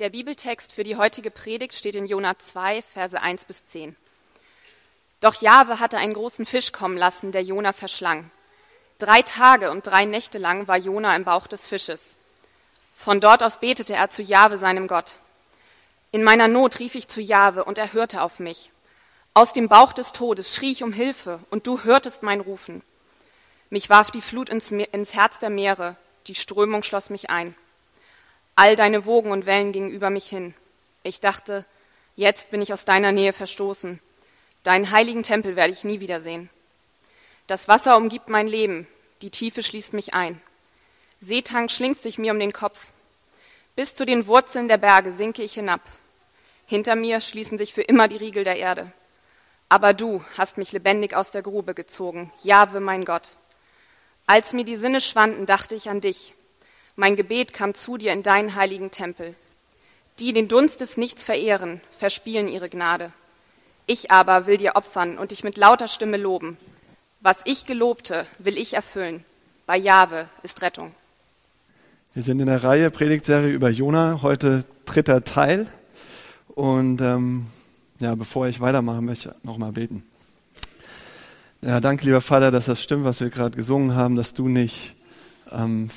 Der Bibeltext für die heutige Predigt steht in Jona 2, Verse 1 bis 10. Doch Jahwe hatte einen großen Fisch kommen lassen, der Jona verschlang. Drei Tage und drei Nächte lang war Jona im Bauch des Fisches. Von dort aus betete er zu Jahwe, seinem Gott. In meiner Not rief ich zu Jahwe und er hörte auf mich. Aus dem Bauch des Todes schrie ich um Hilfe und du hörtest mein Rufen. Mich warf die Flut ins, ins Herz der Meere, die Strömung schloss mich ein. All deine Wogen und Wellen gingen über mich hin. Ich dachte, jetzt bin ich aus deiner Nähe verstoßen. Deinen heiligen Tempel werde ich nie wiedersehen. Das Wasser umgibt mein Leben, die Tiefe schließt mich ein. Seetang schlingt sich mir um den Kopf. Bis zu den Wurzeln der Berge sinke ich hinab. Hinter mir schließen sich für immer die Riegel der Erde. Aber du hast mich lebendig aus der Grube gezogen, Jahwe mein Gott. Als mir die Sinne schwanden, dachte ich an dich, mein Gebet kam zu dir in deinen heiligen Tempel. Die den Dunst des Nichts verehren, verspielen ihre Gnade. Ich aber will dir opfern und dich mit lauter Stimme loben. Was ich gelobte, will ich erfüllen. Bei Jahwe ist Rettung. Wir sind in der Reihe Predigtserie über Jona, heute dritter Teil. Und ähm, ja, bevor ich weitermache, möchte ich nochmal beten. Ja, danke, lieber Vater, dass das stimmt, was wir gerade gesungen haben, dass du nicht ähm,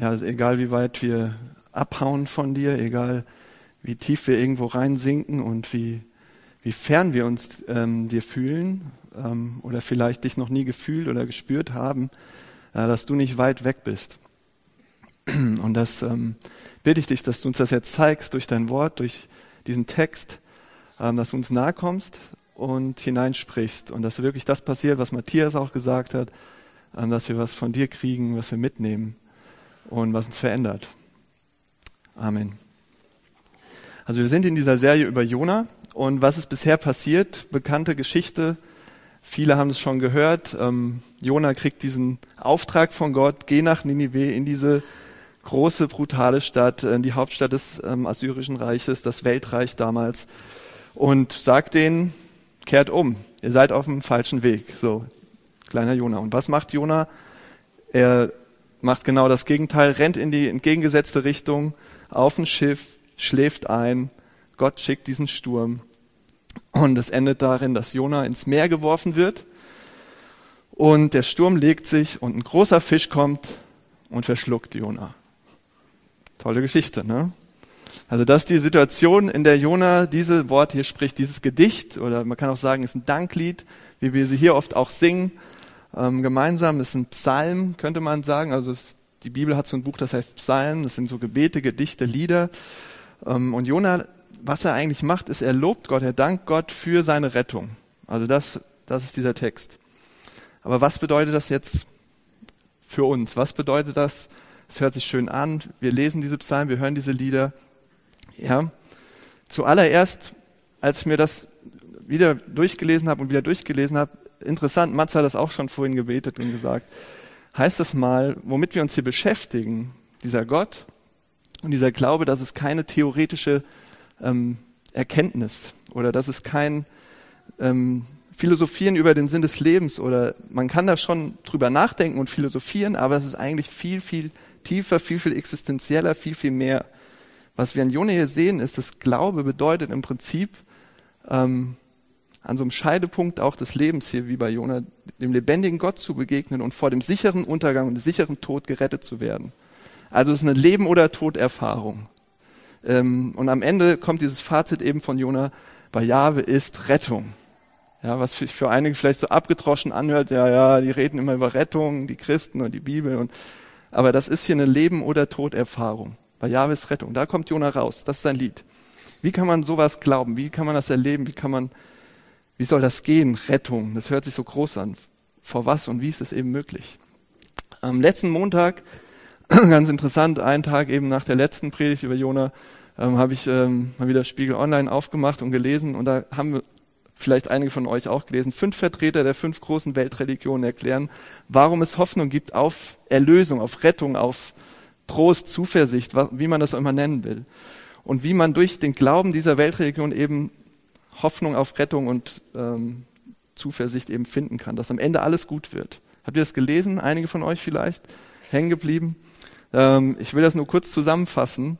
ja, also egal wie weit wir abhauen von dir, egal wie tief wir irgendwo reinsinken und wie, wie fern wir uns ähm, dir fühlen ähm, oder vielleicht dich noch nie gefühlt oder gespürt haben, äh, dass du nicht weit weg bist. Und das ähm, bitte ich dich, dass du uns das jetzt zeigst durch dein Wort, durch diesen Text, ähm, dass du uns nahe kommst und hineinsprichst und dass wirklich das passiert, was Matthias auch gesagt hat, ähm, dass wir was von dir kriegen, was wir mitnehmen und was uns verändert. Amen. Also wir sind in dieser Serie über Jona und was ist bisher passiert? Bekannte Geschichte. Viele haben es schon gehört. Ähm, Jona kriegt diesen Auftrag von Gott, geh nach Ninive in diese große, brutale Stadt, in die Hauptstadt des ähm, Assyrischen Reiches, das Weltreich damals, und sagt denen, kehrt um, ihr seid auf dem falschen Weg. So, kleiner Jona. Und was macht Jona? Er macht genau das Gegenteil, rennt in die entgegengesetzte Richtung auf ein Schiff, schläft ein. Gott schickt diesen Sturm. Und es endet darin, dass Jona ins Meer geworfen wird. Und der Sturm legt sich und ein großer Fisch kommt und verschluckt Jona. Tolle Geschichte, ne? Also das ist die Situation, in der Jona diese Wort hier spricht, dieses Gedicht, oder man kann auch sagen, ist ein Danklied, wie wir sie hier oft auch singen ähm, gemeinsam. ist ein Psalm, könnte man sagen. Also es, die Bibel hat so ein Buch, das heißt Psalm. Das sind so Gebete, Gedichte, Lieder. Ähm, und Jona, was er eigentlich macht, ist, er lobt Gott, er dankt Gott für seine Rettung. Also das, das ist dieser Text. Aber was bedeutet das jetzt für uns? Was bedeutet das? Es hört sich schön an. Wir lesen diese Psalmen, wir hören diese Lieder. Ja. Zuallererst, als ich mir das wieder durchgelesen habe und wieder durchgelesen habe, interessant, Mats hat das auch schon vorhin gebetet und gesagt, heißt das mal, womit wir uns hier beschäftigen, dieser Gott und dieser Glaube, dass es keine theoretische ähm, Erkenntnis oder dass es kein ähm, Philosophieren über den Sinn des Lebens oder man kann da schon drüber nachdenken und philosophieren, aber es ist eigentlich viel, viel tiefer, viel, viel existenzieller, viel, viel mehr. Was wir an Jona hier sehen, ist, dass Glaube bedeutet im Prinzip, ähm, an so einem Scheidepunkt auch des Lebens hier, wie bei Jona, dem lebendigen Gott zu begegnen und vor dem sicheren Untergang und dem sicheren Tod gerettet zu werden. Also es ist eine Leben- oder Toderfahrung. Ähm, und am Ende kommt dieses Fazit eben von Jona, bei Jahwe ist Rettung. Ja, was für einige vielleicht so abgetroschen anhört, ja, ja, die reden immer über Rettung, die Christen und die Bibel und, aber das ist hier eine Leben- oder Toderfahrung. Bei Jahwe ist Rettung. Da kommt Jona raus. Das ist sein Lied. Wie kann man sowas glauben? Wie kann man das erleben? Wie kann man wie soll das gehen? Rettung. Das hört sich so groß an. Vor was und wie ist es eben möglich? Am letzten Montag, ganz interessant, einen Tag eben nach der letzten Predigt über Jona, ähm, habe ich ähm, mal wieder Spiegel Online aufgemacht und gelesen und da haben vielleicht einige von euch auch gelesen, fünf Vertreter der fünf großen Weltreligionen erklären, warum es Hoffnung gibt auf Erlösung, auf Rettung, auf Trost, Zuversicht, wie man das auch immer nennen will. Und wie man durch den Glauben dieser Weltreligion eben Hoffnung auf Rettung und ähm, Zuversicht eben finden kann, dass am Ende alles gut wird. Habt ihr das gelesen? Einige von euch vielleicht? Hängen geblieben? Ähm, ich will das nur kurz zusammenfassen,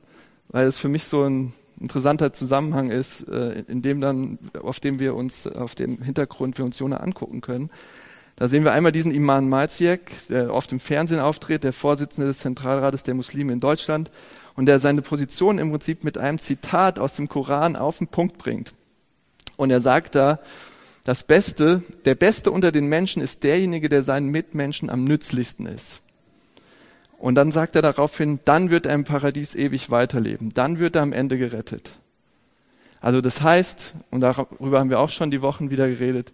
weil es für mich so ein interessanter Zusammenhang ist, äh, in dem dann, auf dem wir uns, auf dem Hintergrund wir uns Jona angucken können. Da sehen wir einmal diesen Iman Malziek, der oft im Fernsehen auftritt, der Vorsitzende des Zentralrates der Muslime in Deutschland und der seine Position im Prinzip mit einem Zitat aus dem Koran auf den Punkt bringt. Und er sagt da, das Beste, der Beste unter den Menschen ist derjenige, der seinen Mitmenschen am nützlichsten ist. Und dann sagt er daraufhin, dann wird er im Paradies ewig weiterleben. Dann wird er am Ende gerettet. Also das heißt, und darüber haben wir auch schon die Wochen wieder geredet,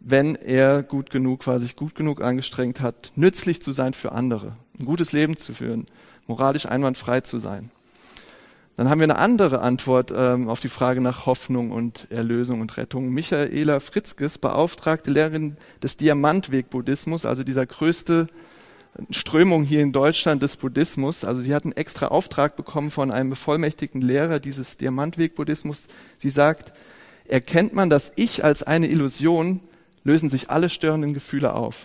wenn er gut genug war, sich gut genug angestrengt hat, nützlich zu sein für andere, ein gutes Leben zu führen, moralisch einwandfrei zu sein. Dann haben wir eine andere Antwort ähm, auf die Frage nach Hoffnung und Erlösung und Rettung. Michaela Fritzkes, beauftragte Lehrerin des Diamantweg-Buddhismus, also dieser größte Strömung hier in Deutschland des Buddhismus. Also sie hat einen extra Auftrag bekommen von einem bevollmächtigten Lehrer dieses Diamantweg-Buddhismus. Sie sagt, erkennt man das Ich als eine Illusion, lösen sich alle störenden Gefühle auf.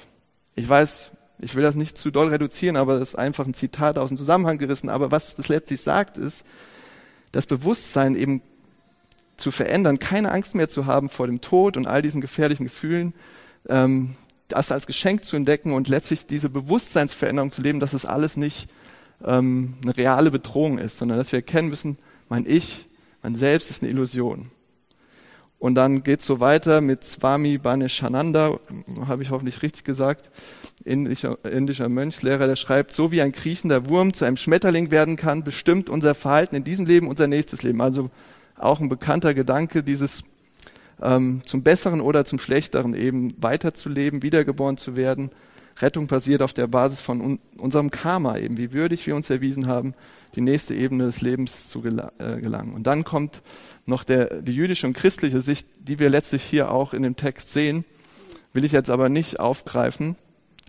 Ich weiß, ich will das nicht zu doll reduzieren, aber das ist einfach ein Zitat aus dem Zusammenhang gerissen. Aber was das letztlich sagt, ist, das Bewusstsein eben zu verändern, keine Angst mehr zu haben vor dem Tod und all diesen gefährlichen Gefühlen, ähm, das als Geschenk zu entdecken und letztlich diese Bewusstseinsveränderung zu leben, dass es alles nicht ähm, eine reale Bedrohung ist, sondern dass wir erkennen müssen, mein Ich, mein Selbst ist eine Illusion. Und dann geht's so weiter mit Swami Baneshananda, habe ich hoffentlich richtig gesagt, indischer, indischer Mönchslehrer, der schreibt, so wie ein kriechender Wurm zu einem Schmetterling werden kann, bestimmt unser Verhalten in diesem Leben unser nächstes Leben. Also auch ein bekannter Gedanke, dieses ähm, zum Besseren oder zum Schlechteren eben weiterzuleben, wiedergeboren zu werden. Rettung passiert auf der Basis von un unserem Karma eben, wie würdig wir uns erwiesen haben, die nächste Ebene des Lebens zu gel äh, gelangen. Und dann kommt noch der, die jüdische und christliche Sicht, die wir letztlich hier auch in dem Text sehen, will ich jetzt aber nicht aufgreifen.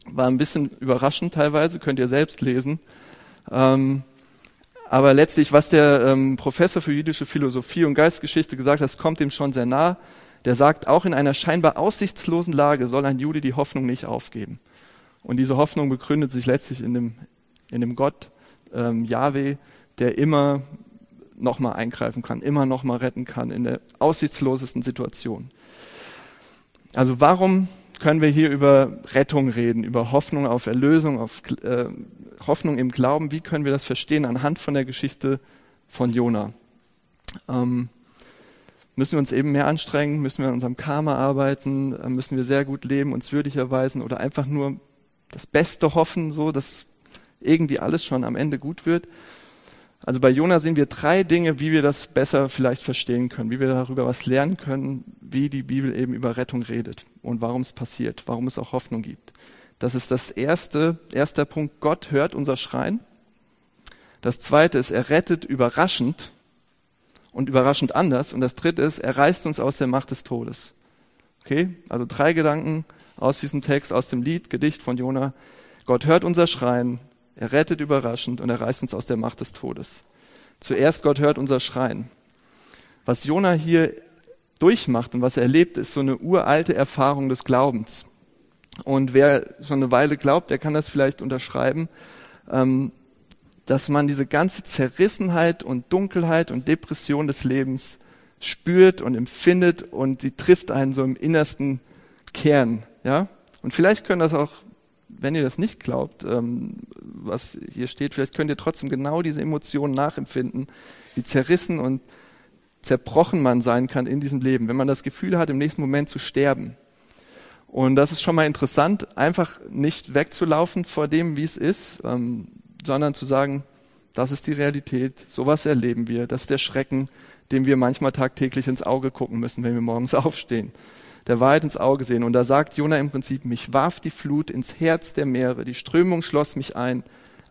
War ein bisschen überraschend teilweise, könnt ihr selbst lesen. Ähm, aber letztlich, was der ähm, Professor für jüdische Philosophie und Geistgeschichte gesagt hat, kommt ihm schon sehr nah. Der sagt, auch in einer scheinbar aussichtslosen Lage soll ein Jude die Hoffnung nicht aufgeben. Und diese Hoffnung begründet sich letztlich in dem, in dem Gott, ähm, Yahweh, der immer nochmal eingreifen kann, immer nochmal retten kann in der aussichtslosesten Situation. Also warum können wir hier über Rettung reden, über Hoffnung auf Erlösung, auf äh, Hoffnung im Glauben. Wie können wir das verstehen anhand von der Geschichte von Jona? Ähm, müssen wir uns eben mehr anstrengen? Müssen wir an unserem Karma arbeiten? Äh, müssen wir sehr gut leben, uns würdig erweisen oder einfach nur das Beste hoffen, so dass irgendwie alles schon am Ende gut wird? Also bei Jona sehen wir drei Dinge, wie wir das besser vielleicht verstehen können, wie wir darüber was lernen können, wie die Bibel eben über Rettung redet und warum es passiert, warum es auch Hoffnung gibt. Das ist das erste, erster Punkt. Gott hört unser Schreien. Das zweite ist, er rettet überraschend und überraschend anders. Und das dritte ist, er reißt uns aus der Macht des Todes. Okay? Also drei Gedanken aus diesem Text, aus dem Lied, Gedicht von Jona. Gott hört unser Schreien, er rettet überraschend und er reißt uns aus der Macht des Todes. Zuerst Gott hört unser Schreien. Was Jona hier durchmacht und was er erlebt, ist so eine uralte Erfahrung des Glaubens. Und wer schon eine Weile glaubt, der kann das vielleicht unterschreiben, ähm, dass man diese ganze Zerrissenheit und Dunkelheit und Depression des Lebens spürt und empfindet und die trifft einen so im innersten Kern. Ja? Und vielleicht können das auch wenn ihr das nicht glaubt, ähm, was hier steht, vielleicht könnt ihr trotzdem genau diese Emotionen nachempfinden, wie zerrissen und zerbrochen man sein kann in diesem Leben, wenn man das Gefühl hat, im nächsten Moment zu sterben. Und das ist schon mal interessant, einfach nicht wegzulaufen vor dem, wie es ist, ähm, sondern zu sagen, das ist die Realität, sowas erleben wir, das ist der Schrecken, dem wir manchmal tagtäglich ins Auge gucken müssen, wenn wir morgens aufstehen der Wahrheit ins Auge sehen. Und da sagt Jona im Prinzip, mich warf die Flut ins Herz der Meere, die Strömung schloss mich ein,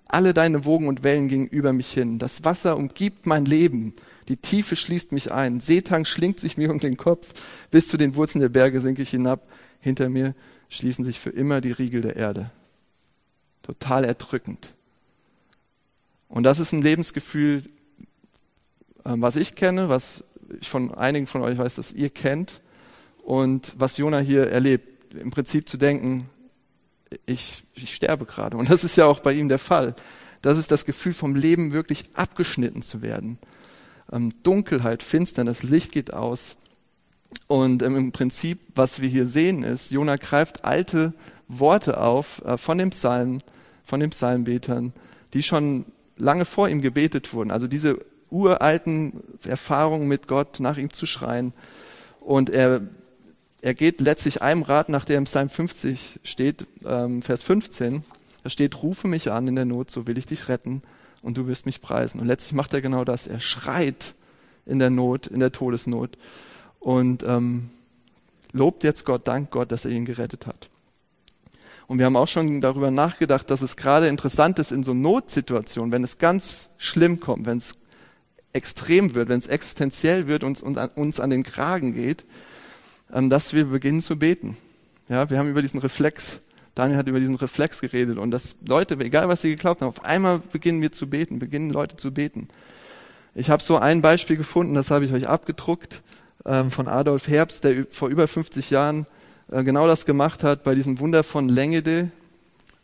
alle deine Wogen und Wellen gingen über mich hin, das Wasser umgibt mein Leben, die Tiefe schließt mich ein, Seetang schlingt sich mir um den Kopf, bis zu den Wurzeln der Berge sinke ich hinab, hinter mir schließen sich für immer die Riegel der Erde. Total erdrückend. Und das ist ein Lebensgefühl, ähm, was ich kenne, was ich von einigen von euch weiß, dass ihr kennt und was Jona hier erlebt, im Prinzip zu denken, ich, ich sterbe gerade. Und das ist ja auch bei ihm der Fall. Das ist das Gefühl vom Leben wirklich abgeschnitten zu werden. Ähm, Dunkelheit, Finsternis, Licht geht aus. Und ähm, im Prinzip, was wir hier sehen, ist, Jona greift alte Worte auf äh, von dem Psalm, von den Psalmbetern, die schon lange vor ihm gebetet wurden. Also diese uralten Erfahrungen mit Gott, nach ihm zu schreien. Und er, er geht letztlich einem Rat, nach der Psalm 50 steht, ähm, Vers 15. Da steht, rufe mich an in der Not, so will ich dich retten und du wirst mich preisen. Und letztlich macht er genau das. Er schreit in der Not, in der Todesnot und ähm, lobt jetzt Gott, dank Gott, dass er ihn gerettet hat. Und wir haben auch schon darüber nachgedacht, dass es gerade interessant ist in so Notsituationen, wenn es ganz schlimm kommt, wenn es extrem wird, wenn es existenziell wird und uns, an den Kragen geht, dass wir beginnen zu beten. Ja, wir haben über diesen Reflex, Daniel hat über diesen Reflex geredet und dass Leute, egal was sie geglaubt haben, auf einmal beginnen wir zu beten, beginnen Leute zu beten. Ich habe so ein Beispiel gefunden, das habe ich euch abgedruckt, ähm, von Adolf Herbst, der vor über 50 Jahren äh, genau das gemacht hat bei diesem Wunder von Längede.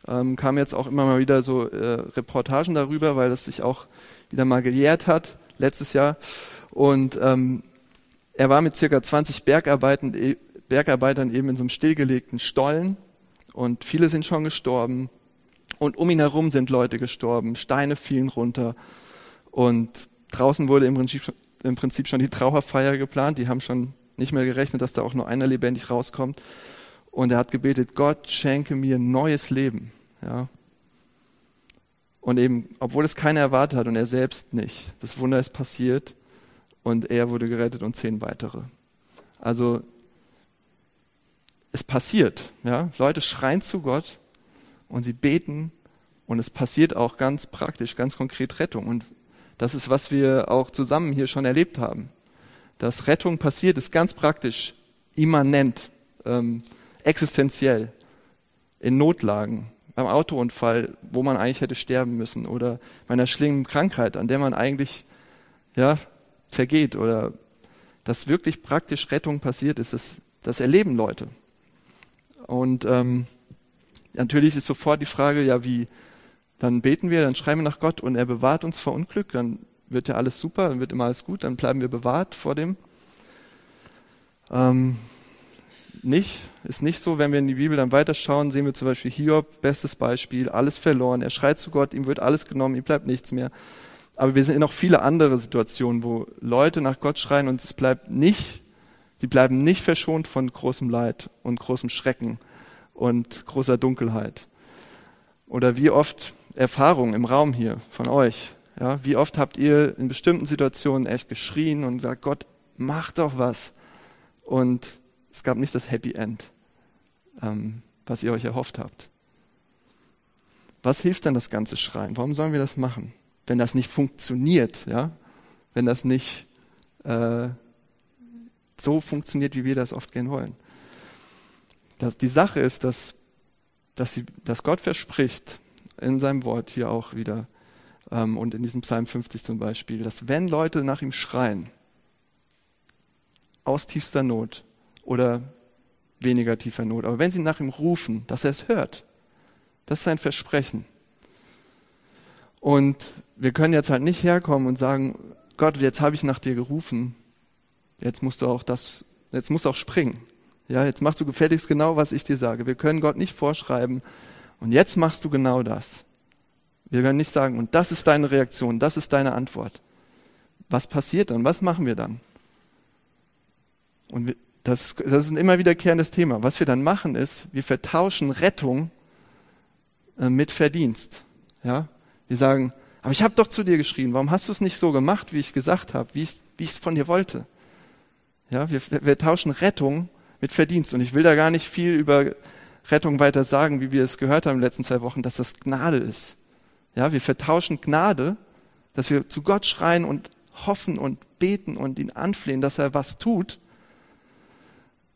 Ähm, kam jetzt auch immer mal wieder so äh, Reportagen darüber, weil das sich auch wieder mal gejährt hat, letztes Jahr. Und ähm, er war mit circa 20 Bergarbeitern, e, Bergarbeitern eben in so einem stillgelegten Stollen und viele sind schon gestorben. Und um ihn herum sind Leute gestorben, Steine fielen runter und draußen wurde im Prinzip, im Prinzip schon die Trauerfeier geplant. Die haben schon nicht mehr gerechnet, dass da auch nur einer lebendig rauskommt. Und er hat gebetet, Gott schenke mir neues Leben. Ja. Und eben, obwohl es keiner erwartet hat und er selbst nicht, das Wunder ist passiert und er wurde gerettet und zehn weitere. Also es passiert. Ja. Leute schreien zu Gott und sie beten und es passiert auch ganz praktisch, ganz konkret Rettung. Und das ist, was wir auch zusammen hier schon erlebt haben dass Rettung passiert, ist ganz praktisch, immanent, ähm, existenziell, in Notlagen, beim Autounfall, wo man eigentlich hätte sterben müssen, oder bei einer schlimmen Krankheit, an der man eigentlich ja, vergeht, oder dass wirklich praktisch Rettung passiert ist, das, das erleben Leute. Und ähm, natürlich ist sofort die Frage, ja, wie, dann beten wir, dann schreiben wir nach Gott und er bewahrt uns vor Unglück, dann wird ja alles super, dann wird immer alles gut, dann bleiben wir bewahrt vor dem. Ähm, nicht, ist nicht so, wenn wir in die Bibel dann weiterschauen, sehen wir zum Beispiel Hiob, bestes Beispiel, alles verloren, er schreit zu Gott, ihm wird alles genommen, ihm bleibt nichts mehr. Aber wir sind in noch viele andere Situationen, wo Leute nach Gott schreien und es bleibt nicht, die bleiben nicht verschont von großem Leid und großem Schrecken und großer Dunkelheit. Oder wie oft Erfahrungen im Raum hier von euch, ja, wie oft habt ihr in bestimmten Situationen echt geschrien und gesagt, Gott, mach doch was. Und es gab nicht das Happy End, ähm, was ihr euch erhofft habt. Was hilft dann das ganze Schreien? Warum sollen wir das machen? Wenn das nicht funktioniert, ja, wenn das nicht äh, so funktioniert, wie wir das oft gehen wollen. Das, die Sache ist, dass, dass, sie, dass Gott verspricht, in seinem Wort hier auch wieder, ähm, und in diesem Psalm 50 zum Beispiel, dass wenn Leute nach ihm schreien, aus tiefster Not oder weniger tiefer Not, aber wenn sie nach ihm rufen, dass er es hört, das ist sein Versprechen. Und wir können jetzt halt nicht herkommen und sagen, Gott, jetzt habe ich nach dir gerufen, jetzt musst du auch das, jetzt musst du auch springen. Ja, jetzt machst du gefälligst genau, was ich dir sage. Wir können Gott nicht vorschreiben, und jetzt machst du genau das. Wir werden nicht sagen, und das ist deine Reaktion, das ist deine Antwort. Was passiert dann? Was machen wir dann? Und wir, das, das ist ein immer wiederkehrendes Thema. Was wir dann machen ist, wir vertauschen Rettung äh, mit Verdienst. Ja? Wir sagen, aber ich habe doch zu dir geschrien, warum hast du es nicht so gemacht, wie ich gesagt habe, wie ich es von dir wollte? Ja, wir, wir tauschen Rettung mit Verdienst. Und ich will da gar nicht viel über Rettung weiter sagen, wie wir es gehört haben in den letzten zwei Wochen, dass das Gnade ist. Ja, wir vertauschen Gnade, dass wir zu Gott schreien und hoffen und beten und ihn anflehen, dass er was tut,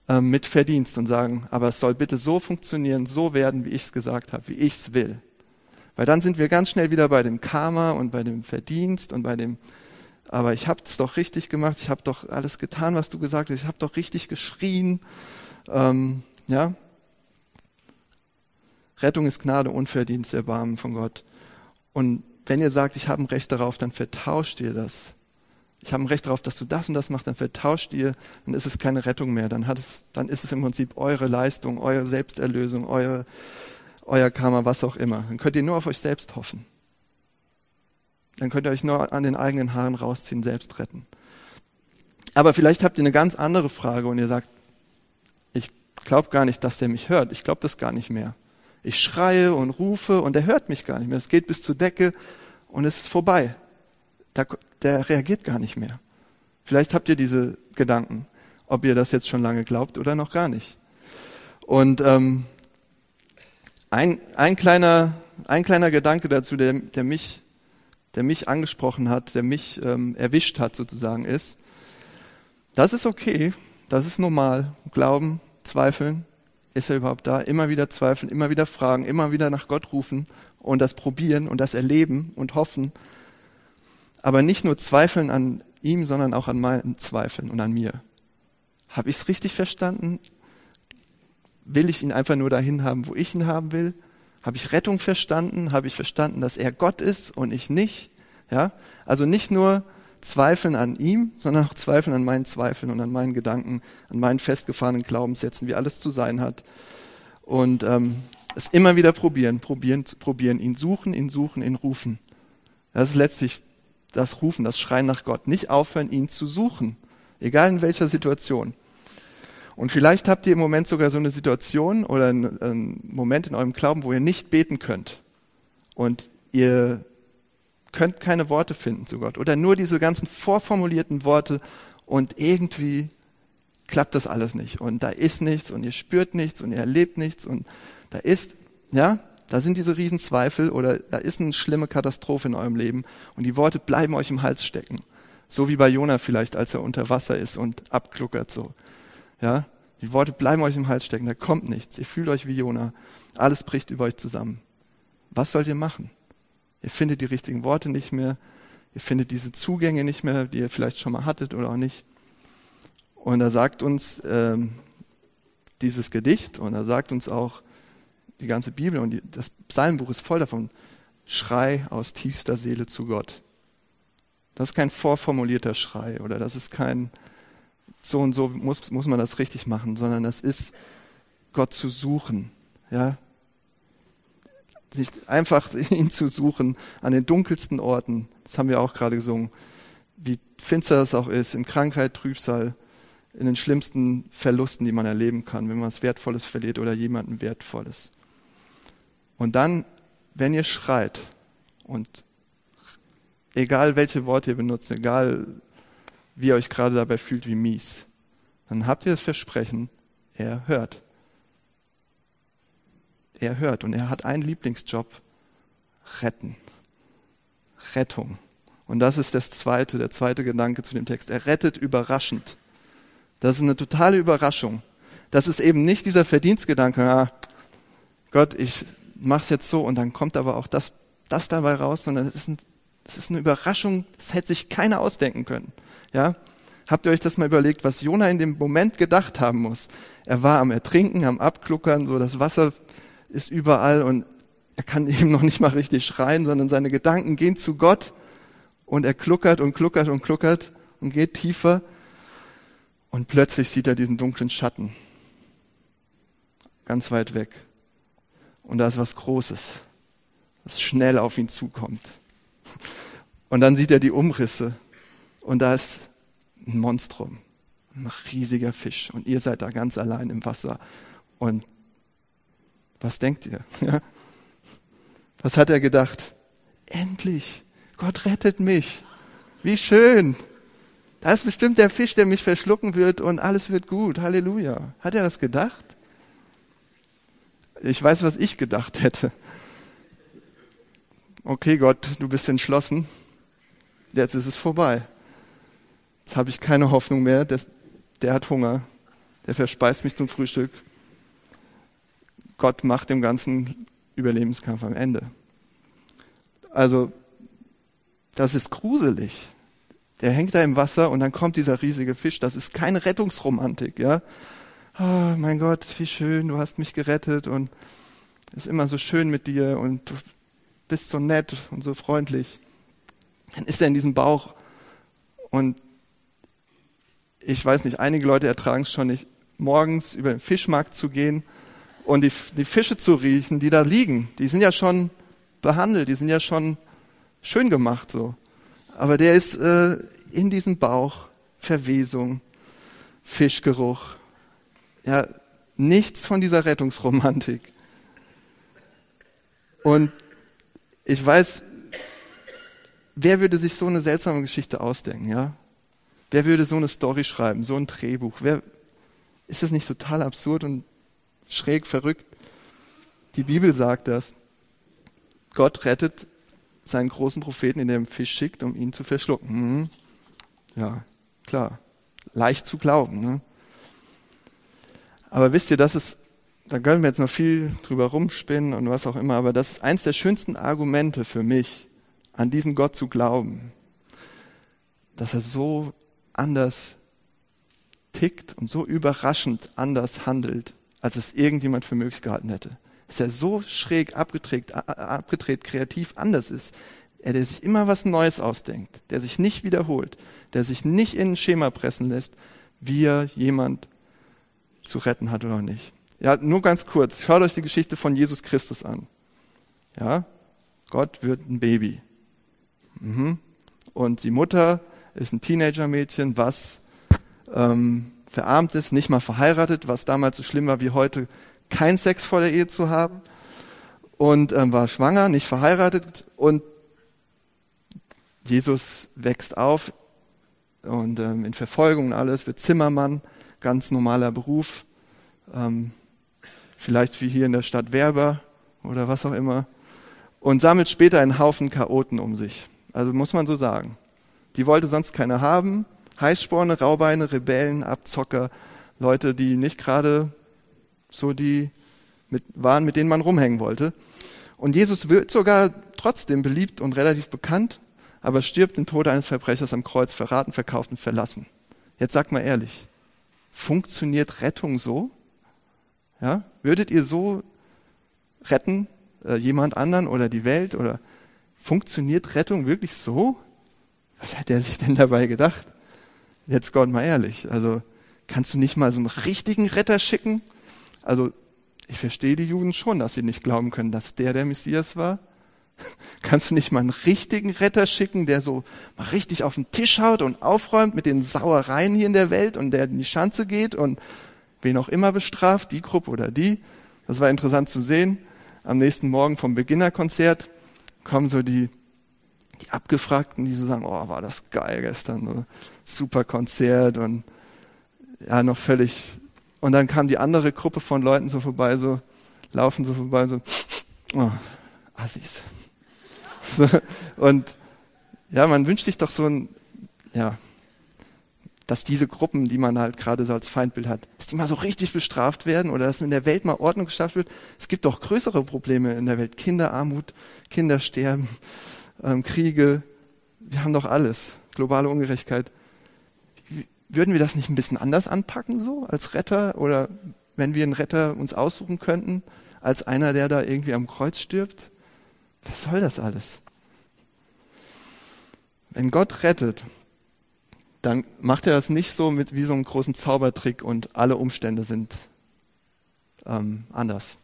äh, mit Verdienst und sagen, aber es soll bitte so funktionieren, so werden, wie ich es gesagt habe, wie ich es will. Weil dann sind wir ganz schnell wieder bei dem Karma und bei dem Verdienst und bei dem, aber ich habe es doch richtig gemacht, ich habe doch alles getan, was du gesagt hast, ich habe doch richtig geschrien. Ähm, ja, Rettung ist Gnade, Unverdienst, Erbarmen von Gott. Und wenn ihr sagt, ich habe ein Recht darauf, dann vertauscht ihr das. Ich habe ein Recht darauf, dass du das und das machst, dann vertauscht ihr, dann ist es keine Rettung mehr. Dann, hat es, dann ist es im Prinzip eure Leistung, eure Selbsterlösung, eure, euer Karma, was auch immer. Dann könnt ihr nur auf euch selbst hoffen. Dann könnt ihr euch nur an den eigenen Haaren rausziehen, selbst retten. Aber vielleicht habt ihr eine ganz andere Frage und ihr sagt, ich glaube gar nicht, dass der mich hört. Ich glaube das gar nicht mehr. Ich schreie und rufe und er hört mich gar nicht mehr. Es geht bis zur Decke und es ist vorbei. Da, der reagiert gar nicht mehr. Vielleicht habt ihr diese Gedanken, ob ihr das jetzt schon lange glaubt oder noch gar nicht. Und ähm, ein, ein, kleiner, ein kleiner Gedanke dazu, der, der, mich, der mich angesprochen hat, der mich ähm, erwischt hat sozusagen, ist, das ist okay, das ist normal. Glauben, zweifeln, ist er überhaupt da? Immer wieder zweifeln, immer wieder fragen, immer wieder nach Gott rufen und das probieren und das erleben und hoffen. Aber nicht nur zweifeln an ihm, sondern auch an meinen Zweifeln und an mir. Habe ich es richtig verstanden? Will ich ihn einfach nur dahin haben, wo ich ihn haben will? Habe ich Rettung verstanden? Habe ich verstanden, dass er Gott ist und ich nicht? Ja? Also nicht nur Zweifeln an ihm, sondern auch Zweifeln an meinen Zweifeln und an meinen Gedanken, an meinen festgefahrenen Glaubenssätzen, wie alles zu sein hat. Und ähm, es immer wieder probieren, probieren, probieren, ihn suchen, ihn suchen, ihn rufen. Das ist letztlich das Rufen, das Schreien nach Gott. Nicht aufhören, ihn zu suchen, egal in welcher Situation. Und vielleicht habt ihr im Moment sogar so eine Situation oder einen, Moment in eurem Glauben, wo ihr nicht beten könnt. Und ihr könnt keine Worte finden zu Gott oder nur diese ganzen vorformulierten Worte und irgendwie klappt das alles nicht und da ist nichts und ihr spürt nichts und ihr erlebt nichts und da ist, ja, da sind diese Riesenzweifel oder da ist eine schlimme Katastrophe in eurem Leben und die Worte bleiben euch im Hals stecken. So wie bei Jona vielleicht, als er unter Wasser ist und abkluckert so. Ja, die Worte bleiben euch im Hals stecken, da kommt nichts. Ihr fühlt euch wie Jona. Alles bricht über euch zusammen. Was sollt ihr machen? Ihr findet die richtigen Worte nicht mehr. Ihr findet diese Zugänge nicht mehr, die ihr vielleicht schon mal hattet oder auch nicht. Und er sagt uns ähm, dieses Gedicht und er sagt uns auch die ganze Bibel und die, das Psalmbuch ist voll davon. Schrei aus tiefster Seele zu Gott. Das ist kein vorformulierter Schrei oder das ist kein so und so muss, muss man das richtig machen, sondern das ist Gott zu suchen. Ja, sich einfach ihn zu suchen an den dunkelsten Orten. Das haben wir auch gerade gesungen. Wie finster das auch ist, in Krankheit, Trübsal, in den schlimmsten Verlusten, die man erleben kann, wenn man was Wertvolles verliert oder jemanden Wertvolles. Und dann, wenn ihr schreit und egal welche Worte ihr benutzt, egal wie ihr euch gerade dabei fühlt, wie mies, dann habt ihr das Versprechen, er hört er hört. Und er hat einen Lieblingsjob, retten. Rettung. Und das ist das zweite, der zweite Gedanke zu dem Text. Er rettet überraschend. Das ist eine totale Überraschung. Das ist eben nicht dieser Verdienstgedanke, ah, Gott, ich mach's jetzt so und dann kommt aber auch das, das dabei raus, sondern es ist, ein, es ist eine Überraschung, das hätte sich keiner ausdenken können. Ja? Habt ihr euch das mal überlegt, was Jona in dem Moment gedacht haben muss? Er war am Ertrinken, am Abkluckern, so das Wasser ist überall und er kann eben noch nicht mal richtig schreien, sondern seine Gedanken gehen zu Gott und er kluckert und kluckert und kluckert und geht tiefer und plötzlich sieht er diesen dunklen Schatten ganz weit weg und da ist was Großes, das schnell auf ihn zukommt. Und dann sieht er die Umrisse und da ist ein Monstrum, ein riesiger Fisch und ihr seid da ganz allein im Wasser und was denkt ihr? Ja? Was hat er gedacht? Endlich, Gott rettet mich. Wie schön. Da ist bestimmt der Fisch, der mich verschlucken wird und alles wird gut. Halleluja. Hat er das gedacht? Ich weiß, was ich gedacht hätte. Okay, Gott, du bist entschlossen. Jetzt ist es vorbei. Jetzt habe ich keine Hoffnung mehr. Der, der hat Hunger. Der verspeist mich zum Frühstück. Gott macht dem ganzen Überlebenskampf am Ende. Also, das ist gruselig. Der hängt da im Wasser und dann kommt dieser riesige Fisch. Das ist keine Rettungsromantik, ja. Oh, mein Gott, wie schön, du hast mich gerettet und es ist immer so schön mit dir und bist so nett und so freundlich. Dann ist er in diesem Bauch und ich weiß nicht, einige Leute ertragen es schon nicht, morgens über den Fischmarkt zu gehen und die, die Fische zu riechen, die da liegen. Die sind ja schon behandelt, die sind ja schon schön gemacht so. Aber der ist äh, in diesem Bauch Verwesung, Fischgeruch. Ja, nichts von dieser Rettungsromantik. Und ich weiß, wer würde sich so eine seltsame Geschichte ausdenken, ja? Wer würde so eine Story schreiben, so ein Drehbuch? Wer, ist das nicht total absurd und schräg verrückt? Die Bibel sagt das. Gott rettet seinen großen Propheten, in dem Fisch schickt, um ihn zu verschlucken. Hm. Ja, klar. Leicht zu glauben. Ne? Aber wisst ihr, das ist, da können wir jetzt noch viel drüber rumspinnen und was auch immer, aber das ist eins der schönsten Argumente für mich, an diesen Gott zu glauben, dass er so anders tickt und so überraschend anders handelt, als es irgendjemand für möglich gehalten hätte. Dass er so schräg abgedreht, abgedreht kreativ anders ist. Er, der sich immer was Neues ausdenkt, der sich nicht wiederholt, der sich nicht in ein Schema pressen lässt, wie er jemand zu retten hat oder nicht. Ja, nur ganz kurz. Hört euch die Geschichte von Jesus Christus an. Ja, Gott wird ein Baby. Mhm. Und die Mutter ist ein Teenager-Mädchen, was ähm, verarmt ist, nicht mal verheiratet, was damals so schlimm war wie heute, kein Sex vor der Ehe zu haben. Und ähm, war schwanger, nicht verheiratet. Und Jesus wächst auf und ähm, in Verfolgung und alles, wird Zimmermann, ganz normaler Beruf. Ähm, vielleicht wie hier in der Stadt Werber oder was auch immer. Und sammelt später einen Haufen Chaoten um sich. Also muss man so sagen. Die wollte sonst keiner haben. Heißsporne, Raubeine, Rebellen, Abzocker, Leute, die nicht gerade so die mit, waren, mit denen man rumhängen wollte. Und Jesus wird sogar trotzdem beliebt und relativ bekannt, aber stirbt den Tod eines Verbrechers am Kreuz, verraten, verkauft und verlassen. Jetzt sagt mal ehrlich, funktioniert Rettung so? Ja? Würdet ihr so retten, äh, jemand anderen oder die Welt oder funktioniert Rettung wirklich so? Was hat er sich denn dabei gedacht? Jetzt Gott mal ehrlich. Also kannst du nicht mal so einen richtigen Retter schicken? Also ich verstehe die Juden schon, dass sie nicht glauben können, dass der der Messias war. Kannst du nicht mal einen richtigen Retter schicken, der so mal richtig auf den Tisch haut und aufräumt mit den Sauereien hier in der Welt und der in die Schanze geht und wen auch immer bestraft, die Gruppe oder die? Das war interessant zu sehen. Am nächsten Morgen vom Beginnerkonzert kommen so die die Abgefragten, die so sagen, oh, war das geil gestern, so, super Konzert und ja, noch völlig. Und dann kam die andere Gruppe von Leuten so vorbei, so laufen so vorbei, so, oh, Assis. So, und ja, man wünscht sich doch so ein, ja, dass diese Gruppen, die man halt gerade so als Feindbild hat, dass die mal so richtig bestraft werden oder dass in der Welt mal Ordnung geschafft wird. Es gibt doch größere Probleme in der Welt. Kinderarmut, Kindersterben, ähm, Kriege, wir haben doch alles, globale Ungerechtigkeit. Würden wir das nicht ein bisschen anders anpacken, so als Retter? Oder wenn wir einen Retter uns aussuchen könnten, als einer, der da irgendwie am Kreuz stirbt? Was soll das alles? Wenn Gott rettet, dann macht er das nicht so mit wie so einem großen Zaubertrick und alle Umstände sind ähm, anders.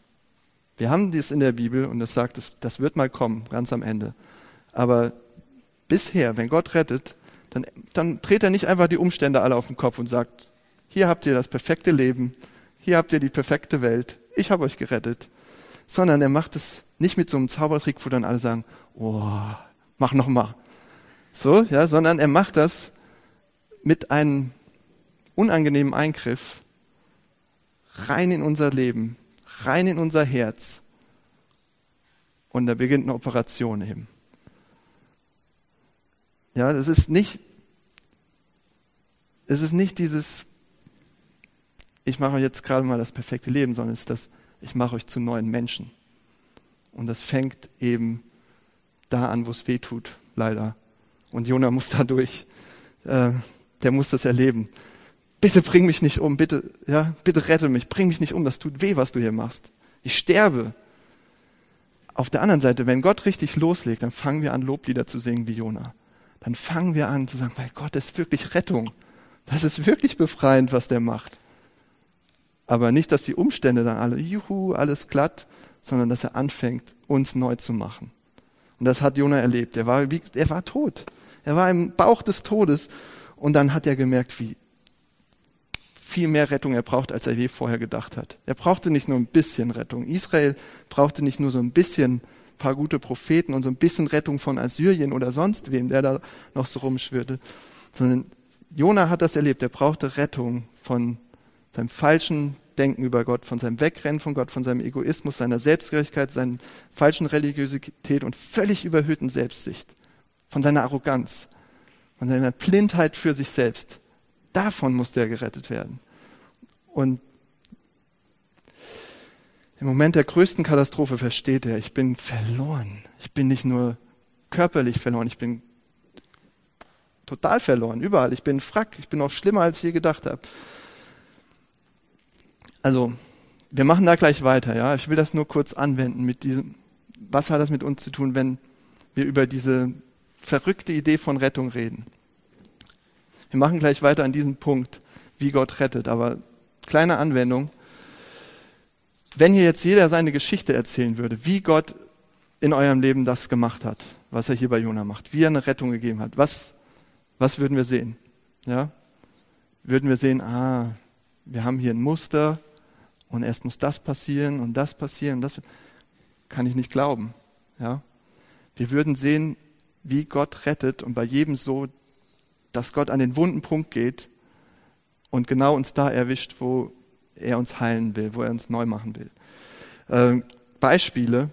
Wir haben dies in der Bibel und es sagt, das, das wird mal kommen, ganz am Ende. Aber bisher, wenn Gott rettet, dann, dann dreht er nicht einfach die Umstände alle auf den Kopf und sagt, hier habt ihr das perfekte Leben, hier habt ihr die perfekte Welt, ich habe euch gerettet. Sondern er macht es nicht mit so einem Zaubertrick, wo dann alle sagen, oh, mach noch mal. So, ja, sondern er macht das mit einem unangenehmen Eingriff rein in unser Leben, rein in unser Herz. Und da beginnt eine Operation eben. Ja, es ist nicht, es ist nicht dieses, ich mache euch jetzt gerade mal das perfekte Leben, sondern es ist das, ich mache euch zu neuen Menschen. Und das fängt eben da an, wo es weh tut, leider. Und Jonah muss da durch. Äh, der muss das erleben. Bitte bring mich nicht um, bitte, ja, bitte rette mich, bring mich nicht um, das tut weh, was du hier machst. Ich sterbe. auf der anderen Seite, wenn Gott richtig loslegt, dann fangen wir an, Loblieder zu singen wie Jona. Dann fangen wir an zu sagen, weil Gott ist wirklich Rettung. Das ist wirklich befreiend, was der macht. Aber nicht, dass die Umstände dann alle, juhu, alles glatt, sondern dass er anfängt, uns neu zu machen. Und das hat Jona erlebt. Er war, wie, er war tot. Er war im Bauch des Todes. Und dann hat er gemerkt, wie viel mehr Rettung er braucht, als er je vorher gedacht hat. Er brauchte nicht nur ein bisschen Rettung. Israel brauchte nicht nur so ein bisschen paar gute Propheten und so ein bisschen Rettung von Assyrien oder sonst wem, der da noch so rumschwirrte, sondern Jona hat das erlebt. Er brauchte Rettung von seinem falschen Denken über Gott, von seinem Wegrennen von Gott, von seinem Egoismus, seiner Selbstgerechtigkeit, seiner falschen Religiosität und völlig überhöhten Selbstsicht, von seiner Arroganz, von seiner Blindheit für sich selbst. Davon musste er gerettet werden. Und im Moment der größten Katastrophe versteht er, ich bin verloren. Ich bin nicht nur körperlich verloren, ich bin total verloren, überall. Ich bin Frack, ich bin noch schlimmer, als ich je gedacht habe. Also, wir machen da gleich weiter, ja. Ich will das nur kurz anwenden mit diesem, was hat das mit uns zu tun, wenn wir über diese verrückte Idee von Rettung reden. Wir machen gleich weiter an diesem Punkt, wie Gott rettet, aber kleine Anwendung. Wenn hier jetzt jeder seine Geschichte erzählen würde, wie Gott in eurem Leben das gemacht hat, was er hier bei Jona macht, wie er eine Rettung gegeben hat, was, was würden wir sehen? Ja? Würden wir sehen, ah, wir haben hier ein Muster und erst muss das passieren und das passieren und das kann ich nicht glauben. Ja? Wir würden sehen, wie Gott rettet und bei jedem so, dass Gott an den wunden Punkt geht und genau uns da erwischt, wo er uns heilen will, wo er uns neu machen will. Äh, Beispiele,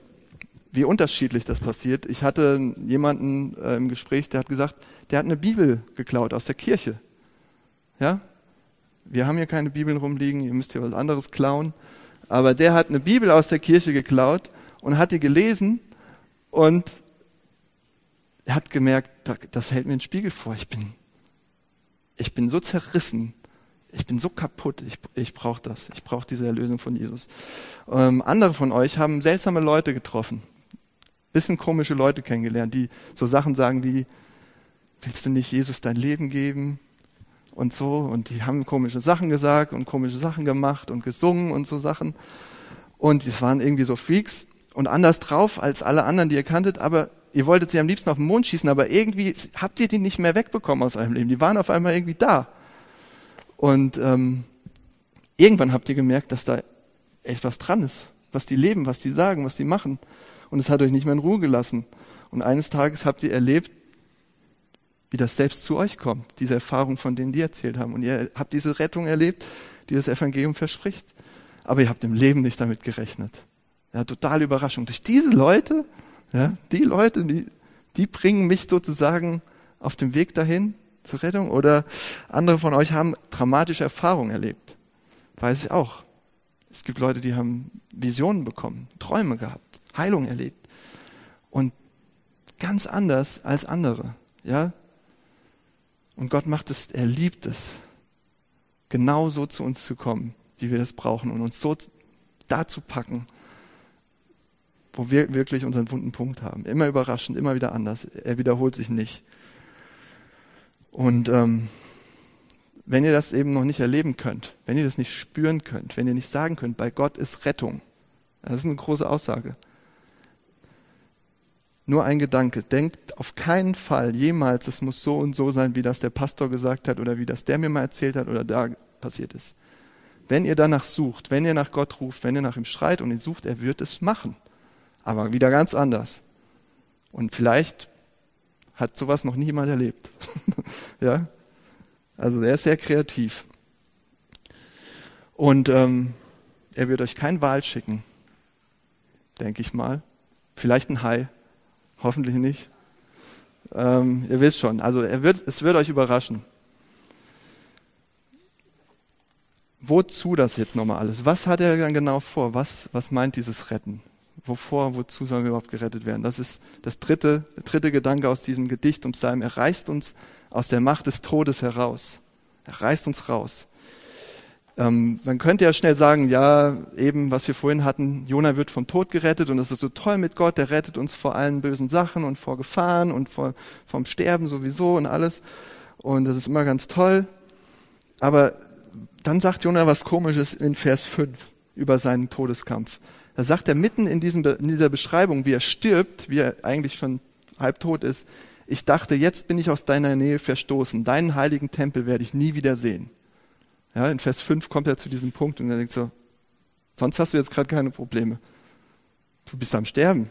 wie unterschiedlich das passiert. Ich hatte jemanden äh, im Gespräch, der hat gesagt, der hat eine Bibel geklaut aus der Kirche. Ja? Wir haben hier keine Bibeln rumliegen, ihr müsst hier was anderes klauen. Aber der hat eine Bibel aus der Kirche geklaut und hat die gelesen und er hat gemerkt, das hält mir einen Spiegel vor. Ich bin, ich bin so zerrissen ich bin so kaputt, ich, ich brauche das, ich brauche diese Erlösung von Jesus. Ähm, andere von euch haben seltsame Leute getroffen, bisschen komische Leute kennengelernt, die so Sachen sagen wie, willst du nicht Jesus dein Leben geben? Und so, und die haben komische Sachen gesagt und komische Sachen gemacht und gesungen und so Sachen. Und die waren irgendwie so Freaks und anders drauf als alle anderen, die ihr kanntet, aber ihr wolltet sie am liebsten auf den Mond schießen, aber irgendwie habt ihr die nicht mehr wegbekommen aus eurem Leben. Die waren auf einmal irgendwie da. Und ähm, irgendwann habt ihr gemerkt, dass da echt was dran ist, was die leben, was die sagen, was die machen. Und es hat euch nicht mehr in Ruhe gelassen. Und eines Tages habt ihr erlebt, wie das selbst zu euch kommt, diese Erfahrung, von denen die erzählt haben. Und ihr habt diese Rettung erlebt, die das Evangelium verspricht. Aber ihr habt im Leben nicht damit gerechnet. Ja, totale Überraschung. Durch diese Leute, ja, die Leute, die, die bringen mich sozusagen auf dem Weg dahin, zur Rettung? Oder andere von euch haben dramatische Erfahrungen erlebt. Weiß ich auch. Es gibt Leute, die haben Visionen bekommen, Träume gehabt, Heilung erlebt. Und ganz anders als andere, ja? Und Gott macht es, er liebt es, genau so zu uns zu kommen, wie wir das brauchen und uns so dazu packen, wo wir wirklich unseren wunden Punkt haben. Immer überraschend, immer wieder anders. Er wiederholt sich nicht. Und ähm, wenn ihr das eben noch nicht erleben könnt, wenn ihr das nicht spüren könnt, wenn ihr nicht sagen könnt, bei Gott ist Rettung, das ist eine große Aussage. Nur ein Gedanke, denkt auf keinen Fall jemals, es muss so und so sein, wie das der Pastor gesagt hat oder wie das der mir mal erzählt hat oder da passiert ist. Wenn ihr danach sucht, wenn ihr nach Gott ruft, wenn ihr nach ihm schreit und ihn sucht, er wird es machen. Aber wieder ganz anders. Und vielleicht hat sowas noch niemand erlebt. ja? Also er ist sehr kreativ. Und ähm, er wird euch kein Wal schicken, denke ich mal. Vielleicht ein Hai, hoffentlich nicht. Ähm, ihr wisst schon, also er wird, es wird euch überraschen. Wozu das jetzt nochmal alles? Was hat er dann genau vor? Was, was meint dieses Retten? Wovor, wozu sollen wir überhaupt gerettet werden? Das ist das dritte, der dritte Gedanke aus diesem Gedicht und Psalm. Er reißt uns aus der Macht des Todes heraus. Er reißt uns raus. Ähm, man könnte ja schnell sagen, ja, eben, was wir vorhin hatten, Jona wird vom Tod gerettet und das ist so toll mit Gott, der rettet uns vor allen bösen Sachen und vor Gefahren und vor, vom Sterben sowieso und alles. Und das ist immer ganz toll. Aber dann sagt Jona was Komisches in Vers 5 über seinen Todeskampf. Da sagt er mitten in, diesem, in dieser Beschreibung, wie er stirbt, wie er eigentlich schon halbtot ist, ich dachte, jetzt bin ich aus deiner Nähe verstoßen, deinen heiligen Tempel werde ich nie wieder sehen. Ja, in Vers 5 kommt er zu diesem Punkt und er denkt so, sonst hast du jetzt gerade keine Probleme. Du bist am Sterben.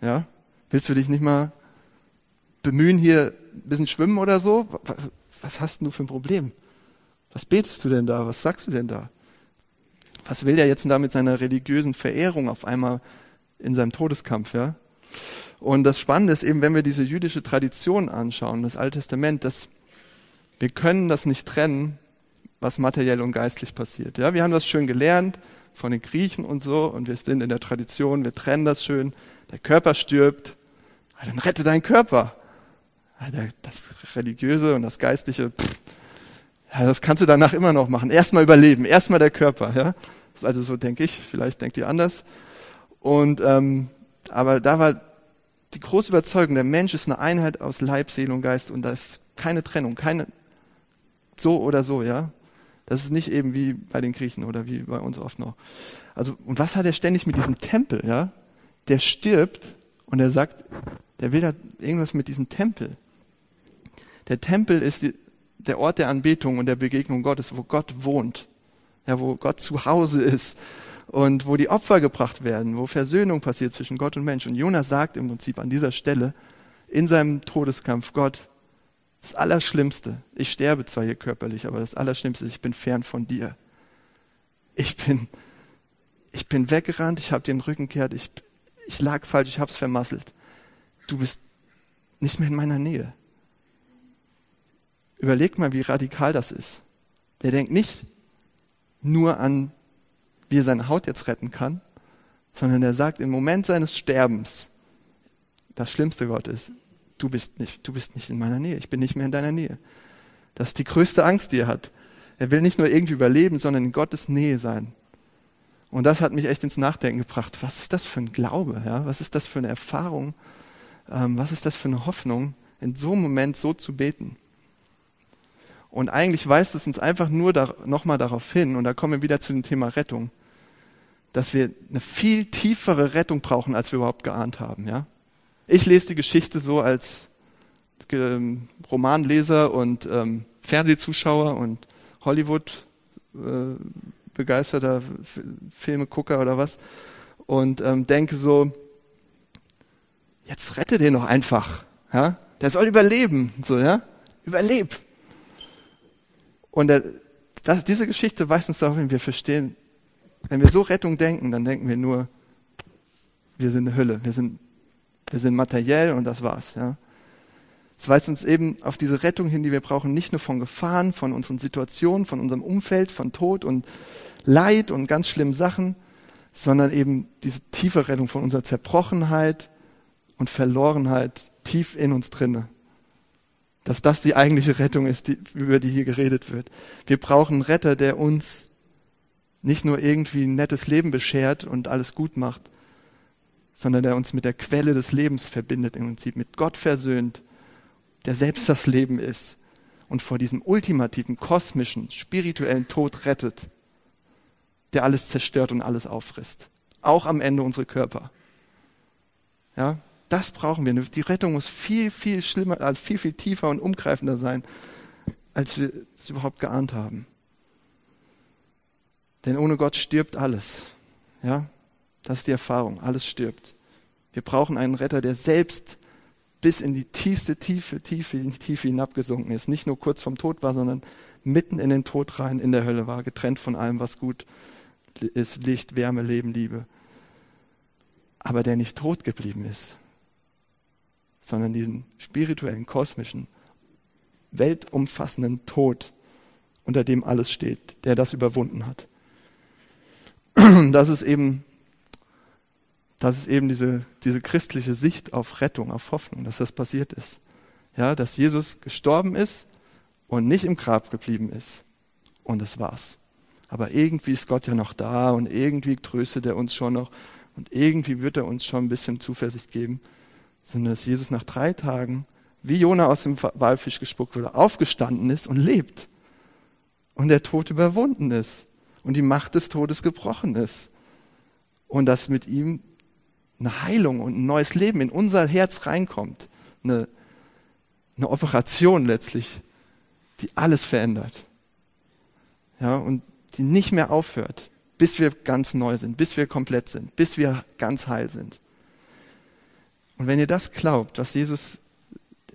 Ja? Willst du dich nicht mal bemühen, hier ein bisschen schwimmen oder so? Was hast du für ein Problem? Was betest du denn da? Was sagst du denn da? Was will der jetzt da mit seiner religiösen Verehrung auf einmal in seinem Todeskampf, ja? Und das Spannende ist eben, wenn wir diese jüdische Tradition anschauen, das Alte Testament, dass wir können das nicht trennen, was materiell und geistlich passiert. Ja, wir haben das schön gelernt von den Griechen und so und wir sind in der Tradition, wir trennen das schön. Der Körper stirbt, dann rette deinen Körper. Das Religiöse und das Geistliche, pff, ja, das kannst du danach immer noch machen. Erstmal überleben, erstmal der Körper. Ja, also so denke ich. Vielleicht denkt ihr anders. Und ähm, aber da war die große Überzeugung, der Mensch ist eine Einheit aus Leib, Seele und Geist und da ist keine Trennung, keine so oder so, ja. Das ist nicht eben wie bei den Griechen oder wie bei uns oft noch. Also, und was hat er ständig mit diesem Tempel, ja? Der stirbt und er sagt, der will da irgendwas mit diesem Tempel. Der Tempel ist die, der Ort der Anbetung und der Begegnung Gottes, wo Gott wohnt. Ja, wo Gott zu Hause ist und wo die Opfer gebracht werden, wo Versöhnung passiert zwischen Gott und Mensch. Und Jonas sagt im Prinzip an dieser Stelle in seinem Todeskampf, Gott, das Allerschlimmste, ich sterbe zwar hier körperlich, aber das Allerschlimmste ich bin fern von dir. Ich bin, ich bin weggerannt, ich habe den Rücken kehrt, ich, ich lag falsch, ich hab's vermasselt. Du bist nicht mehr in meiner Nähe. Überleg mal, wie radikal das ist. Der denkt nicht nur an, wie er seine Haut jetzt retten kann, sondern er sagt im Moment seines Sterbens, das Schlimmste Gott ist, du bist nicht, du bist nicht in meiner Nähe, ich bin nicht mehr in deiner Nähe. Das ist die größte Angst, die er hat. Er will nicht nur irgendwie überleben, sondern in Gottes Nähe sein. Und das hat mich echt ins Nachdenken gebracht. Was ist das für ein Glaube? Ja? Was ist das für eine Erfahrung? Ähm, was ist das für eine Hoffnung, in so einem Moment so zu beten? Und eigentlich weist es uns einfach nur da, nochmal darauf hin, und da kommen wir wieder zu dem Thema Rettung, dass wir eine viel tiefere Rettung brauchen, als wir überhaupt geahnt haben. Ja? Ich lese die Geschichte so als Romanleser und ähm, Fernsehzuschauer und Hollywood äh, begeisterter Filmegucker oder was und ähm, denke so, jetzt rette den doch einfach, ja? Der soll überleben, so ja, überleb. Und der, das, diese Geschichte weist uns darauf hin, wir verstehen, wenn wir so Rettung denken, dann denken wir nur, wir sind eine Hölle, wir sind wir sind materiell und das war's, ja. Es weist uns eben auf diese Rettung hin, die wir brauchen, nicht nur von Gefahren, von unseren Situationen, von unserem Umfeld, von Tod und Leid und ganz schlimmen Sachen, sondern eben diese tiefe Rettung von unserer Zerbrochenheit und Verlorenheit tief in uns drinne. Dass das die eigentliche Rettung ist, die, über die hier geredet wird. Wir brauchen einen Retter, der uns nicht nur irgendwie ein nettes Leben beschert und alles gut macht, sondern der uns mit der Quelle des Lebens verbindet, im Prinzip mit Gott versöhnt, der selbst das Leben ist und vor diesem ultimativen, kosmischen, spirituellen Tod rettet, der alles zerstört und alles auffrisst. Auch am Ende unsere Körper. Ja, das brauchen wir. Die Rettung muss viel, viel schlimmer, also viel, viel tiefer und umgreifender sein, als wir es überhaupt geahnt haben. Denn ohne Gott stirbt alles. Ja, das ist die Erfahrung. Alles stirbt. Wir brauchen einen Retter, der selbst bis in die tiefste Tiefe, Tiefe, Tiefe hinabgesunken ist. Nicht nur kurz vom Tod war, sondern mitten in den Tod rein, in der Hölle war, getrennt von allem, was gut ist, Licht, Wärme, Leben, Liebe. Aber der nicht tot geblieben ist, sondern diesen spirituellen, kosmischen, weltumfassenden Tod, unter dem alles steht, der das überwunden hat. Das ist eben das ist eben diese, diese christliche Sicht auf Rettung, auf Hoffnung, dass das passiert ist. Ja, dass Jesus gestorben ist und nicht im Grab geblieben ist. Und das war's. aber irgendwie ist Gott ja noch da und irgendwie tröstet er uns schon noch und irgendwie wird er uns schon ein bisschen Zuversicht geben, sondern dass Jesus nach drei Tagen, wie Jona aus dem Walfisch gespuckt wurde, aufgestanden ist und lebt und der Tod überwunden ist und die Macht des Todes gebrochen ist und dass mit ihm eine Heilung und ein neues Leben in unser Herz reinkommt, eine, eine Operation letztlich, die alles verändert. Ja, und die nicht mehr aufhört, bis wir ganz neu sind, bis wir komplett sind, bis wir ganz heil sind. Und wenn ihr das glaubt, was Jesus,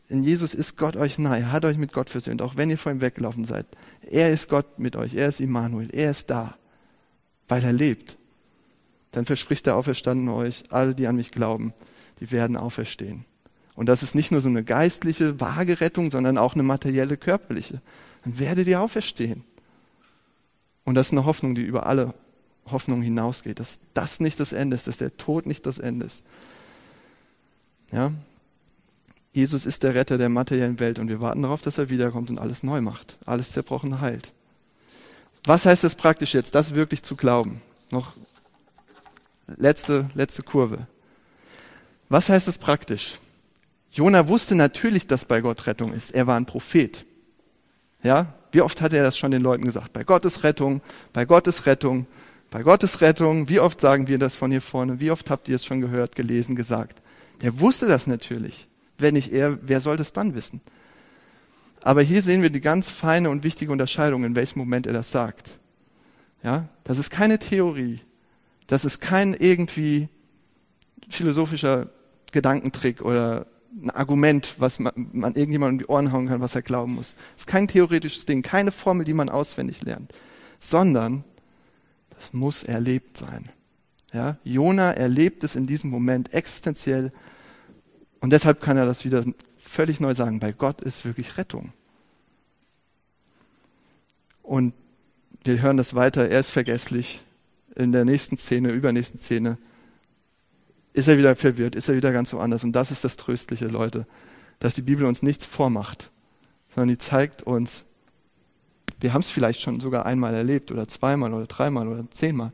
in Jesus ist Gott euch nahe, hat euch mit Gott versöhnt, auch wenn ihr vor ihm weggelaufen seid. Er ist Gott mit euch, er ist Immanuel, er ist da, weil er lebt. Dann verspricht er auferstanden euch, alle, die an mich glauben, die werden auferstehen. Und das ist nicht nur so eine geistliche, vage Rettung, sondern auch eine materielle, körperliche. Dann werdet ihr auferstehen. Und das ist eine Hoffnung, die über alle Hoffnungen hinausgeht, dass das nicht das Ende ist, dass der Tod nicht das Ende ist. Ja? Jesus ist der Retter der materiellen Welt und wir warten darauf, dass er wiederkommt und alles neu macht, alles zerbrochen heilt. Was heißt das praktisch jetzt, das wirklich zu glauben? Noch letzte, letzte Kurve. Was heißt das praktisch? Jona wusste natürlich, dass bei Gott Rettung ist. Er war ein Prophet. Ja, wie oft hat er das schon den Leuten gesagt? Bei Gottes Rettung, bei Gottes Rettung, bei Gottes Rettung. Wie oft sagen wir das von hier vorne? Wie oft habt ihr es schon gehört, gelesen, gesagt? Er wusste das natürlich. Wenn nicht er, wer soll das dann wissen? Aber hier sehen wir die ganz feine und wichtige Unterscheidung, in welchem Moment er das sagt. Ja, das ist keine Theorie. Das ist kein irgendwie philosophischer Gedankentrick oder ein Argument, was man, man irgendjemandem um die Ohren hauen kann, was er glauben muss. Es ist kein theoretisches Ding, keine Formel, die man auswendig lernt, sondern das muss erlebt sein. Ja, Jona erlebt es in diesem Moment existenziell und deshalb kann er das wieder völlig neu sagen. Bei Gott ist wirklich Rettung. Und wir hören das weiter. Er ist vergesslich. In der nächsten Szene, übernächsten Szene ist er wieder verwirrt, ist er wieder ganz woanders. Und das ist das Tröstliche, Leute, dass die Bibel uns nichts vormacht, sondern die zeigt uns, wir haben es vielleicht schon sogar einmal erlebt oder zweimal oder dreimal oder zehnmal,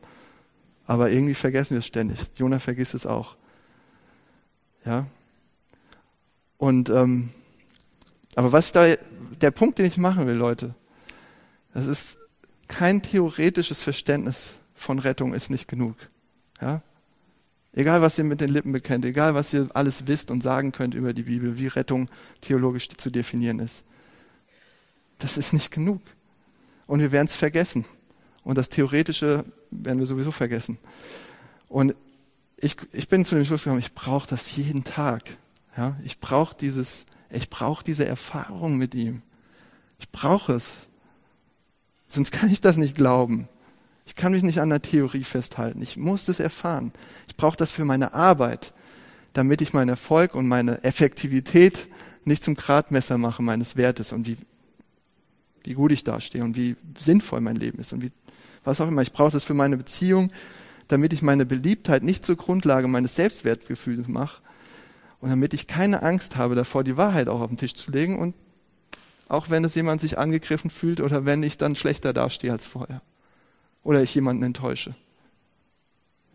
aber irgendwie vergessen wir es ständig. Jonah vergisst es auch. Ja. Und ähm, aber was da der Punkt, den ich machen will, Leute, das ist kein theoretisches Verständnis von Rettung ist nicht genug. Ja, Egal, was ihr mit den Lippen bekennt, egal, was ihr alles wisst und sagen könnt über die Bibel, wie Rettung theologisch zu definieren ist. Das ist nicht genug. Und wir werden es vergessen. Und das Theoretische werden wir sowieso vergessen. Und ich, ich bin zu dem Schluss gekommen, ich brauche das jeden Tag. Ja, ich brauche dieses, ich brauche diese Erfahrung mit ihm. Ich brauche es. Sonst kann ich das nicht glauben. Ich kann mich nicht an der Theorie festhalten. Ich muss es erfahren. Ich brauche das für meine Arbeit, damit ich meinen Erfolg und meine Effektivität nicht zum Gradmesser mache meines Wertes und wie, wie gut ich dastehe und wie sinnvoll mein Leben ist und wie, was auch immer. Ich brauche das für meine Beziehung, damit ich meine Beliebtheit nicht zur Grundlage meines Selbstwertgefühls mache und damit ich keine Angst habe davor, die Wahrheit auch auf den Tisch zu legen und auch wenn es jemand sich angegriffen fühlt oder wenn ich dann schlechter dastehe als vorher oder ich jemanden enttäusche.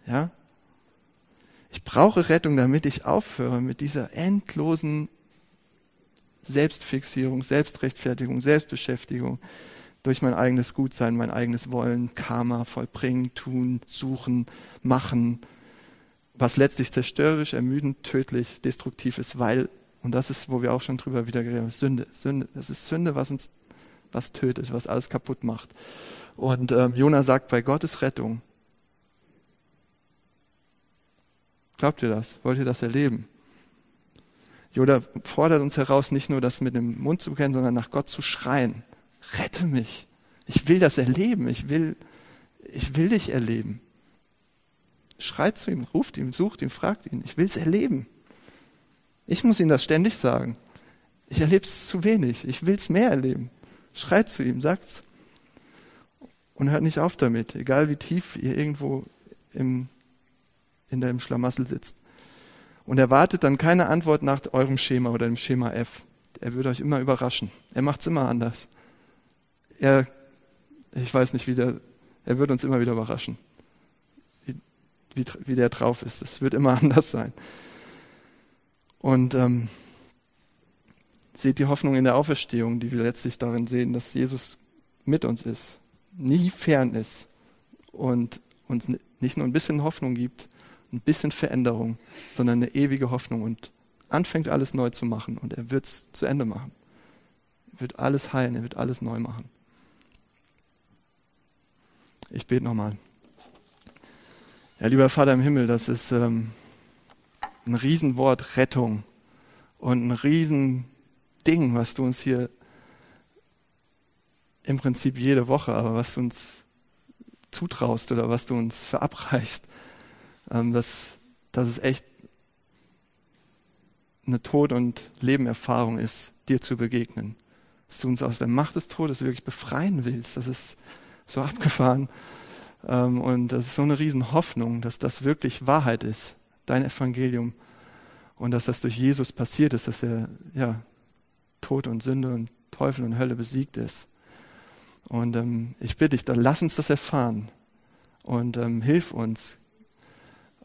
Ja? Ich brauche Rettung, damit ich aufhöre mit dieser endlosen Selbstfixierung, Selbstrechtfertigung, Selbstbeschäftigung durch mein eigenes Gutsein, mein eigenes Wollen, Karma vollbringen, tun, suchen, machen, was letztlich zerstörerisch, ermüdend, tödlich, destruktiv ist, weil, und das ist, wo wir auch schon drüber wieder geredet haben, Sünde, Sünde, das ist Sünde, was uns, was tötet, was alles kaputt macht. Und ähm, Jona sagt, bei Gottes Rettung. Glaubt ihr das? Wollt ihr das erleben? Jona fordert uns heraus, nicht nur das mit dem Mund zu bekennen, sondern nach Gott zu schreien. Rette mich. Ich will das erleben. Ich will, ich will dich erleben. Schreit zu ihm, ruft ihn, sucht ihn, fragt ihn. Ich will es erleben. Ich muss ihm das ständig sagen. Ich erlebe es zu wenig. Ich will es mehr erleben. Schreit zu ihm, sagt's und hört nicht auf damit, egal wie tief ihr irgendwo im, in dem Schlamassel sitzt. Und erwartet dann keine Antwort nach eurem Schema oder dem Schema F. Er würde euch immer überraschen. Er macht es immer anders. Er, ich weiß nicht, wie der Er wird uns immer wieder überraschen, wie, wie, wie der drauf ist. Es wird immer anders sein. Und ähm, seht die Hoffnung in der Auferstehung, die wir letztlich darin sehen, dass Jesus mit uns ist, nie fern ist und uns nicht nur ein bisschen Hoffnung gibt, ein bisschen Veränderung, sondern eine ewige Hoffnung und anfängt alles neu zu machen und er wird es zu Ende machen. Er wird alles heilen, er wird alles neu machen. Ich bete nochmal. Ja, lieber Vater im Himmel, das ist ähm, ein Riesenwort Rettung und ein Riesending, was du uns hier im Prinzip jede Woche, aber was du uns zutraust oder was du uns verabreichst, ähm, dass, dass es echt eine Tod- und Lebenerfahrung ist, dir zu begegnen. Dass du uns aus der Macht des Todes wirklich befreien willst. Das ist so abgefahren. Ähm, und das ist so eine Riesenhoffnung, dass das wirklich Wahrheit ist, dein Evangelium. Und dass das durch Jesus passiert ist, dass er ja, Tod und Sünde und Teufel und Hölle besiegt ist. Und ähm, ich bitte dich, dann lass uns das erfahren und ähm, hilf uns,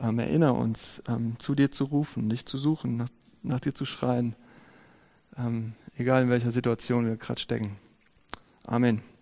ähm, erinnere uns, ähm, zu dir zu rufen, dich zu suchen, nach, nach dir zu schreien, ähm, egal in welcher Situation wir gerade stecken. Amen.